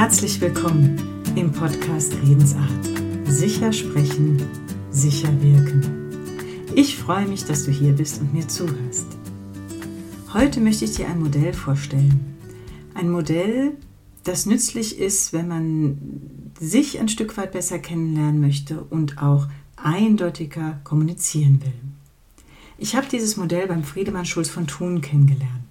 Herzlich willkommen im Podcast Redensart. Sicher sprechen, sicher wirken. Ich freue mich, dass du hier bist und mir zuhörst. Heute möchte ich dir ein Modell vorstellen. Ein Modell, das nützlich ist, wenn man sich ein Stück weit besser kennenlernen möchte und auch eindeutiger kommunizieren will. Ich habe dieses Modell beim Friedemann Schulz von Thun kennengelernt.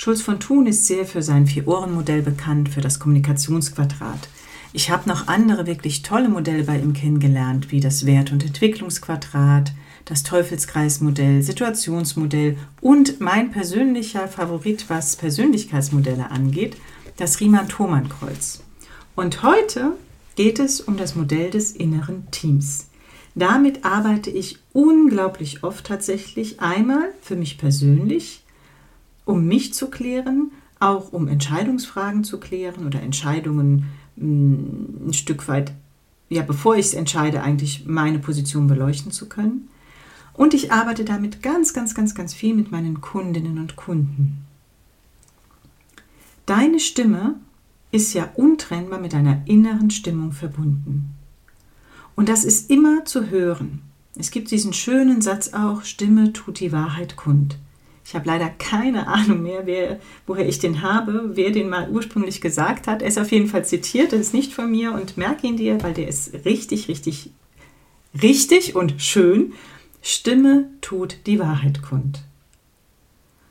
Schulz von Thun ist sehr für sein Vier-Ohren-Modell bekannt, für das Kommunikationsquadrat. Ich habe noch andere wirklich tolle Modelle bei ihm kennengelernt, wie das Wert- und Entwicklungsquadrat, das Teufelskreismodell, Situationsmodell und mein persönlicher Favorit, was Persönlichkeitsmodelle angeht, das Riemann-Thomann-Kreuz. Und heute geht es um das Modell des inneren Teams. Damit arbeite ich unglaublich oft tatsächlich einmal für mich persönlich, um mich zu klären, auch um Entscheidungsfragen zu klären oder Entscheidungen mm, ein Stück weit, ja, bevor ich es entscheide, eigentlich meine Position beleuchten zu können. Und ich arbeite damit ganz, ganz, ganz, ganz viel mit meinen Kundinnen und Kunden. Deine Stimme ist ja untrennbar mit deiner inneren Stimmung verbunden. Und das ist immer zu hören. Es gibt diesen schönen Satz auch, Stimme tut die Wahrheit kund. Ich habe leider keine Ahnung mehr, wer, woher ich den habe, wer den mal ursprünglich gesagt hat. Er ist auf jeden Fall zitiert, das ist nicht von mir und merke ihn dir, weil der ist richtig, richtig, richtig und schön. Stimme tut die Wahrheit kund.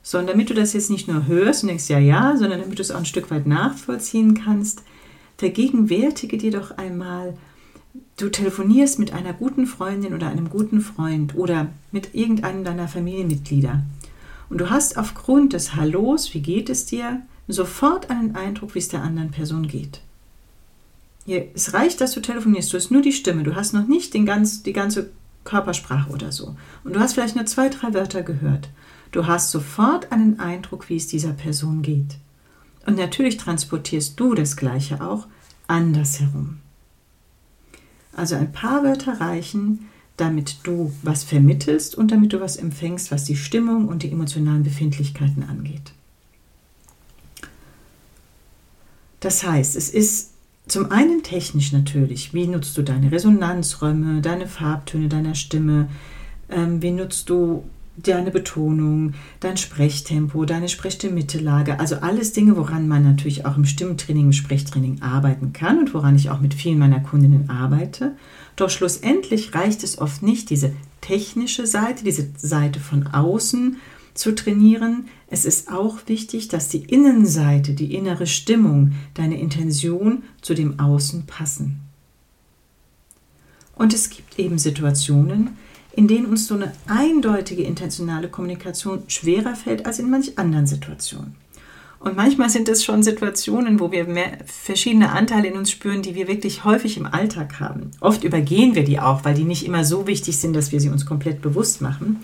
So, und damit du das jetzt nicht nur hörst und denkst, ja, ja, sondern damit du es auch ein Stück weit nachvollziehen kannst, vergegenwärtige dir doch einmal, du telefonierst mit einer guten Freundin oder einem guten Freund oder mit irgendeinem deiner Familienmitglieder und du hast aufgrund des Hallos, wie geht es dir, sofort einen Eindruck, wie es der anderen Person geht. Es reicht, dass du telefonierst, du hast nur die Stimme, du hast noch nicht den ganz, die ganze Körpersprache oder so. Und du hast vielleicht nur zwei, drei Wörter gehört. Du hast sofort einen Eindruck, wie es dieser Person geht. Und natürlich transportierst du das Gleiche auch andersherum. Also ein paar Wörter reichen, damit du was vermittelst und damit du was empfängst, was die Stimmung und die emotionalen Befindlichkeiten angeht. Das heißt, es ist zum einen technisch natürlich, wie nutzt du deine Resonanzräume, deine Farbtöne deiner Stimme, ähm, wie nutzt du deine Betonung, dein Sprechtempo, deine Sprechstimmittelage, also alles Dinge, woran man natürlich auch im Stimmtraining, im Sprechtraining arbeiten kann und woran ich auch mit vielen meiner Kundinnen arbeite. Doch schlussendlich reicht es oft nicht, diese technische Seite, diese Seite von außen zu trainieren. Es ist auch wichtig, dass die Innenseite, die innere Stimmung, deine Intention zu dem Außen passen. Und es gibt eben Situationen, in denen uns so eine eindeutige intentionale Kommunikation schwerer fällt als in manch anderen Situationen. Und manchmal sind es schon Situationen, wo wir verschiedene Anteile in uns spüren, die wir wirklich häufig im Alltag haben. Oft übergehen wir die auch, weil die nicht immer so wichtig sind, dass wir sie uns komplett bewusst machen.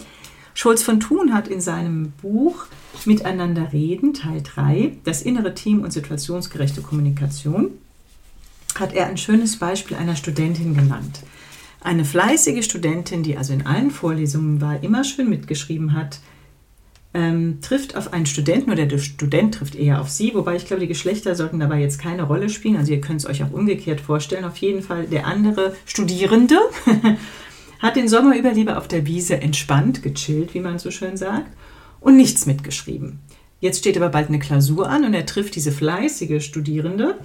Schulz von Thun hat in seinem Buch Miteinander reden, Teil 3, das innere Team und situationsgerechte Kommunikation, hat er ein schönes Beispiel einer Studentin genannt. Eine fleißige Studentin, die also in allen Vorlesungen war, immer schön mitgeschrieben hat, ähm, trifft auf einen Studenten oder der Student trifft eher auf sie, wobei ich glaube, die Geschlechter sollten dabei jetzt keine Rolle spielen. Also ihr könnt es euch auch umgekehrt vorstellen. Auf jeden Fall der andere Studierende hat den Sommer über lieber auf der Wiese entspannt, gechillt, wie man so schön sagt, und nichts mitgeschrieben. Jetzt steht aber bald eine Klausur an und er trifft diese fleißige Studierende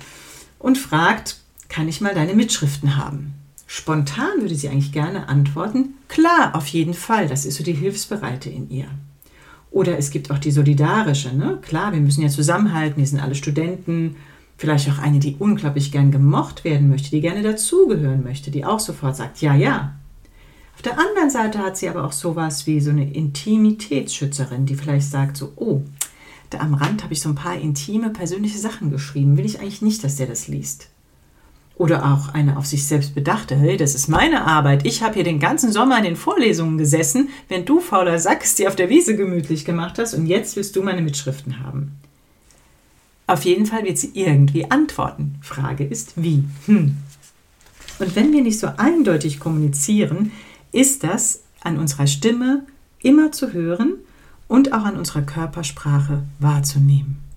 und fragt, kann ich mal deine Mitschriften haben? Spontan würde sie eigentlich gerne antworten, klar, auf jeden Fall, das ist so die Hilfsbereite in ihr. Oder es gibt auch die solidarische, ne? klar, wir müssen ja zusammenhalten, wir sind alle Studenten, vielleicht auch eine, die unglaublich gern gemocht werden möchte, die gerne dazugehören möchte, die auch sofort sagt, ja, ja. Auf der anderen Seite hat sie aber auch sowas wie so eine Intimitätsschützerin, die vielleicht sagt so, oh, da am Rand habe ich so ein paar intime, persönliche Sachen geschrieben, will ich eigentlich nicht, dass der das liest. Oder auch eine auf sich selbst bedachte, hey, das ist meine Arbeit. Ich habe hier den ganzen Sommer in den Vorlesungen gesessen, wenn du, fauler Sack, es dir auf der Wiese gemütlich gemacht hast und jetzt willst du meine Mitschriften haben. Auf jeden Fall wird sie irgendwie antworten. Frage ist, wie? Hm. Und wenn wir nicht so eindeutig kommunizieren, ist das an unserer Stimme immer zu hören und auch an unserer Körpersprache wahrzunehmen.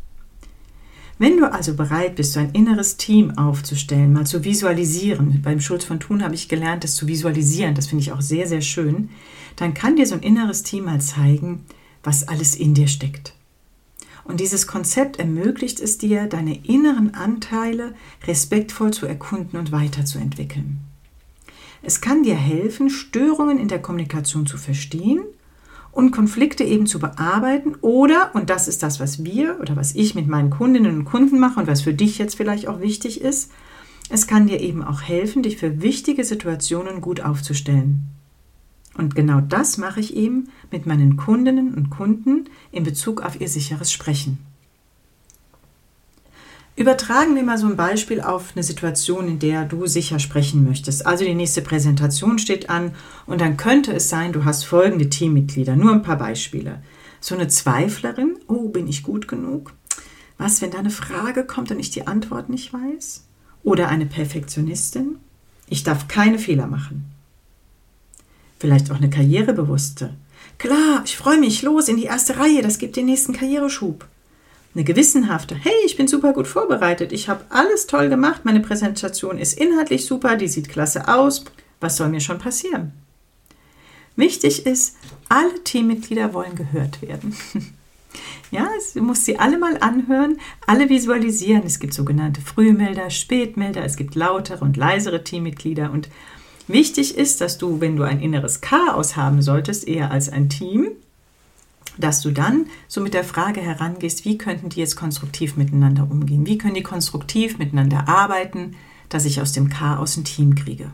Wenn du also bereit bist, so ein inneres Team aufzustellen, mal zu visualisieren, beim Schulz von Thun habe ich gelernt, das zu visualisieren, das finde ich auch sehr, sehr schön, dann kann dir so ein inneres Team mal zeigen, was alles in dir steckt. Und dieses Konzept ermöglicht es dir, deine inneren Anteile respektvoll zu erkunden und weiterzuentwickeln. Es kann dir helfen, Störungen in der Kommunikation zu verstehen und Konflikte eben zu bearbeiten oder, und das ist das, was wir oder was ich mit meinen Kundinnen und Kunden mache und was für dich jetzt vielleicht auch wichtig ist, es kann dir eben auch helfen, dich für wichtige Situationen gut aufzustellen. Und genau das mache ich eben mit meinen Kundinnen und Kunden in Bezug auf ihr sicheres Sprechen. Übertragen wir mal so ein Beispiel auf eine Situation, in der du sicher sprechen möchtest. Also die nächste Präsentation steht an und dann könnte es sein, du hast folgende Teammitglieder. Nur ein paar Beispiele. So eine Zweiflerin, oh, bin ich gut genug? Was, wenn da eine Frage kommt und ich die Antwort nicht weiß? Oder eine Perfektionistin? Ich darf keine Fehler machen. Vielleicht auch eine Karrierebewusste. Klar, ich freue mich, los in die erste Reihe, das gibt den nächsten Karriereschub. Eine gewissenhafte, hey, ich bin super gut vorbereitet, ich habe alles toll gemacht, meine Präsentation ist inhaltlich super, die sieht klasse aus, was soll mir schon passieren? Wichtig ist, alle Teammitglieder wollen gehört werden. Ja, du musst sie alle mal anhören, alle visualisieren. Es gibt sogenannte Frühmelder, Spätmelder, es gibt lautere und leisere Teammitglieder und Wichtig ist, dass du, wenn du ein inneres Chaos haben solltest, eher als ein Team, dass du dann so mit der Frage herangehst, wie könnten die jetzt konstruktiv miteinander umgehen? Wie können die konstruktiv miteinander arbeiten, dass ich aus dem Chaos ein Team kriege?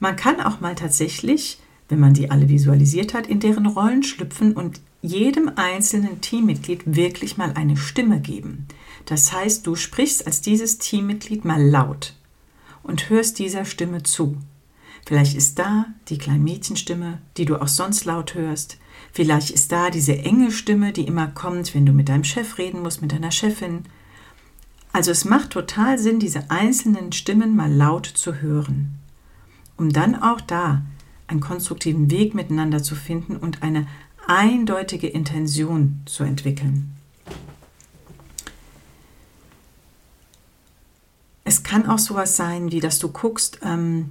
Man kann auch mal tatsächlich, wenn man die alle visualisiert hat, in deren Rollen schlüpfen und jedem einzelnen Teammitglied wirklich mal eine Stimme geben. Das heißt, du sprichst als dieses Teammitglied mal laut und hörst dieser Stimme zu. Vielleicht ist da die kleine Mädchenstimme, die du auch sonst laut hörst. Vielleicht ist da diese enge Stimme, die immer kommt, wenn du mit deinem Chef reden musst, mit deiner Chefin. Also es macht total Sinn, diese einzelnen Stimmen mal laut zu hören, um dann auch da einen konstruktiven Weg miteinander zu finden und eine eindeutige Intention zu entwickeln. Es kann auch sowas sein, wie dass du guckst, ähm,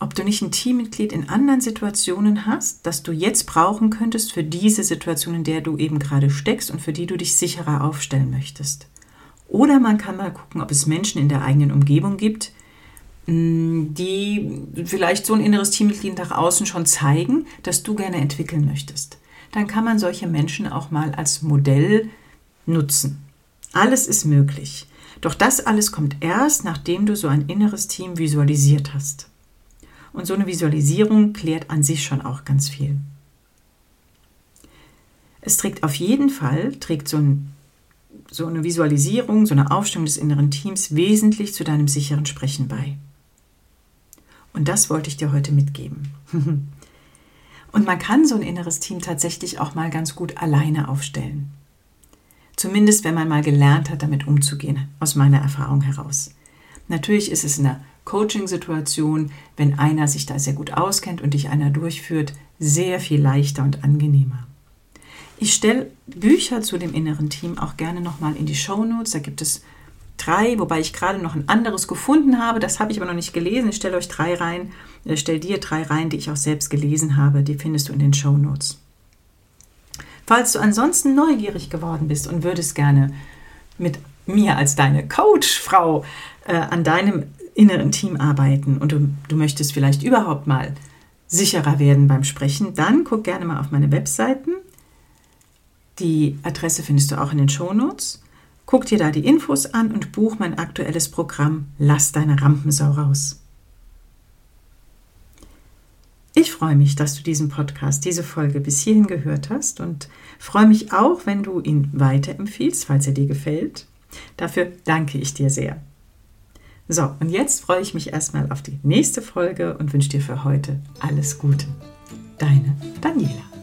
ob du nicht ein Teammitglied in anderen Situationen hast, das du jetzt brauchen könntest für diese Situation, in der du eben gerade steckst und für die du dich sicherer aufstellen möchtest. Oder man kann mal gucken, ob es Menschen in der eigenen Umgebung gibt, mm, die vielleicht so ein inneres Teammitglied nach außen schon zeigen, das du gerne entwickeln möchtest. Dann kann man solche Menschen auch mal als Modell nutzen. Alles ist möglich. Doch das alles kommt erst, nachdem du so ein inneres Team visualisiert hast. Und so eine Visualisierung klärt an sich schon auch ganz viel. Es trägt auf jeden Fall, trägt so, ein, so eine Visualisierung, so eine Aufstellung des inneren Teams wesentlich zu deinem sicheren Sprechen bei. Und das wollte ich dir heute mitgeben. Und man kann so ein inneres Team tatsächlich auch mal ganz gut alleine aufstellen. Zumindest wenn man mal gelernt hat, damit umzugehen, aus meiner Erfahrung heraus. Natürlich ist es in einer Coaching-Situation, wenn einer sich da sehr gut auskennt und dich einer durchführt, sehr viel leichter und angenehmer. Ich stelle Bücher zu dem inneren Team auch gerne nochmal in die Show Notes. Da gibt es drei, wobei ich gerade noch ein anderes gefunden habe. Das habe ich aber noch nicht gelesen. Ich stelle euch drei rein, äh, stell dir drei rein, die ich auch selbst gelesen habe. Die findest du in den Show Notes. Falls du ansonsten neugierig geworden bist und würdest gerne mit mir als deine Coachfrau äh, an deinem inneren Team arbeiten und du, du möchtest vielleicht überhaupt mal sicherer werden beim Sprechen, dann guck gerne mal auf meine Webseiten. Die Adresse findest du auch in den Shownotes. Guck dir da die Infos an und buch mein aktuelles Programm Lass deine Rampensau raus. Ich freue mich, dass du diesen Podcast, diese Folge bis hierhin gehört hast und freue mich auch, wenn du ihn weiterempfiehlst, falls er dir gefällt. Dafür danke ich dir sehr. So, und jetzt freue ich mich erstmal auf die nächste Folge und wünsche dir für heute alles Gute. Deine Daniela.